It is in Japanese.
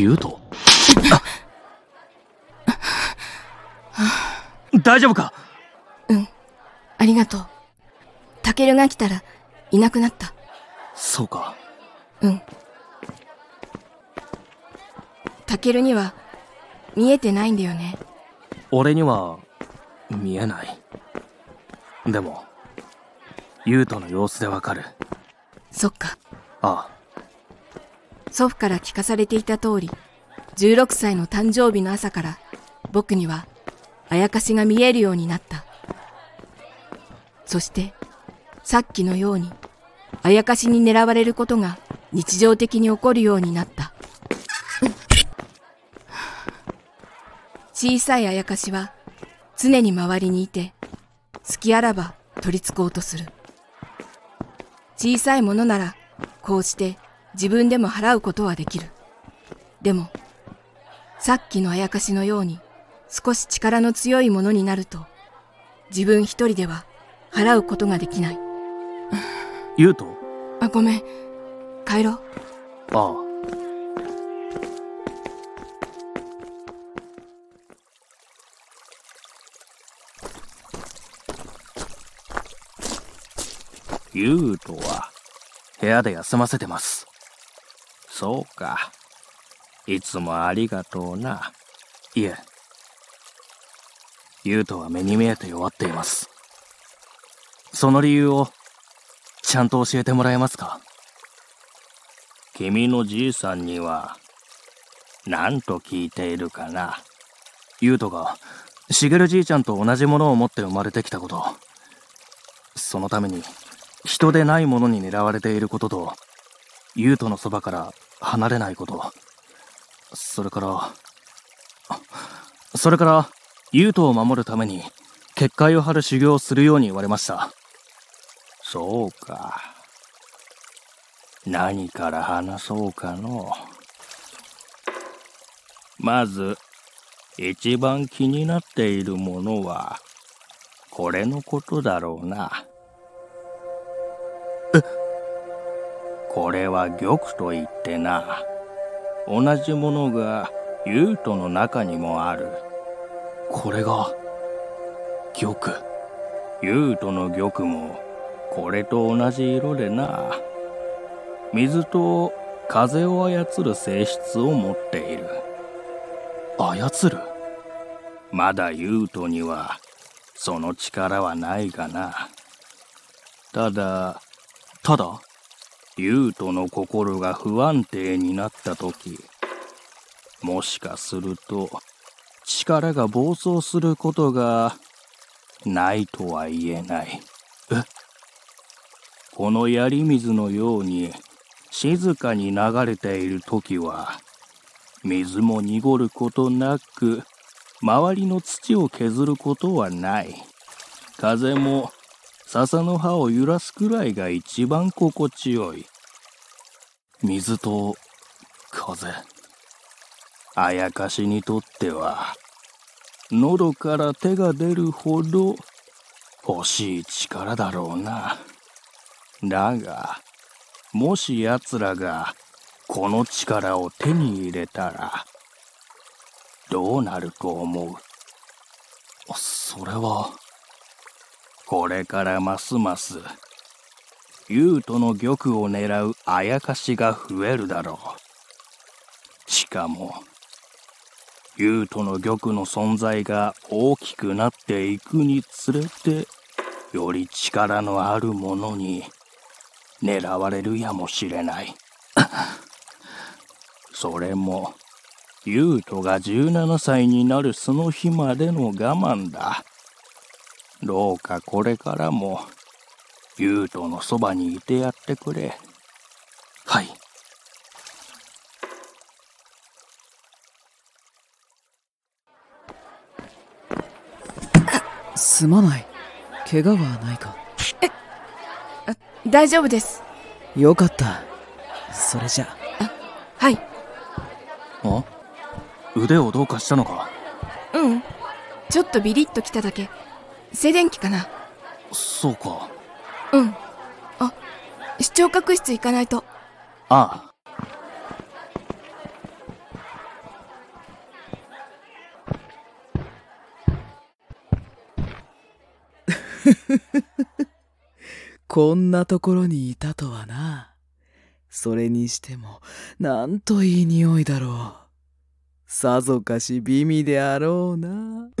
言うと？大丈夫か？うん。ありがとう。タケルが来たら、いなくなった。そうか。うん。タケルには、見えてないんだよね。俺には、見えない。でも、ユウトの様子でわかる。そっか。あ祖父から聞かされていた通り、16歳の誕生日の朝から、僕には、あやかしが見えるようになった。そして、さっきのように、あやかしに狙われることが日常的に起こるようになった。小さいあやかしは、常に周りにいて、隙あらば取り憑こうとする。小さいものなら、こうして自分でも払うことはできる。でも、さっきのあやかしのように少し力の強いものになると、自分一人では払うことができない。ユウトあ、ごめん。帰ろう。ああ。ユウトは部屋で休ませてます。そうか。いつもありがとうな。いえ。ユウトは目に見えて弱っています。その理由をちゃんと教えてもらえますか？君のじいさんには何と聞いているかな？ユウトがしげるじいちゃんと同じものを持って生まれてきたことそのために人でないものに狙われていることとユウトのそばから離れないことそれからそれからユウトを守るために結界を張る修行をするように言われましたそうか。何から話そうかの。まず、一番気になっているものは、これのことだろうな。これは玉といってな、同じものがユートの中にもある。これが、玉。ユートの玉も、これと同じ色でな。水と風を操る性質を持っている。操る？まだユートにはその力はないがな。ただただ？ユートの心が不安定になった時もしかすると力が暴走することがないとは言えない。え？この槍水のように静かに流れている時は水も濁ることなく周りの土を削ることはない。風も笹の葉を揺らすくらいが一番心地よい。水と風あやかしにとっては喉から手が出るほど欲しい力だろうな。だが、もし奴らがこの力を手に入れたら、どうなると思う？それは、これからますます、ユートの玉を狙うあやかしが増えるだろう。しかも、ユートの玉の存在が大きくなっていくにつれて、より力のあるものに狙われるやもしれない。それも、ユートが17歳になるその日までの我慢だ。どうかこれからも、ユートのそばにいてやってくれ。はい。すまない。怪我はないか。大丈夫です。よかった。それじゃ。はい。あ？腕をどうかしたのか？うん。ちょっとビリッときただけ。静電気かな。そうか。うんあ視聴覚室行かないとああ こんなところにいたとはな。それにしても、なんといい匂いだろう。さぞかし美味であろうな。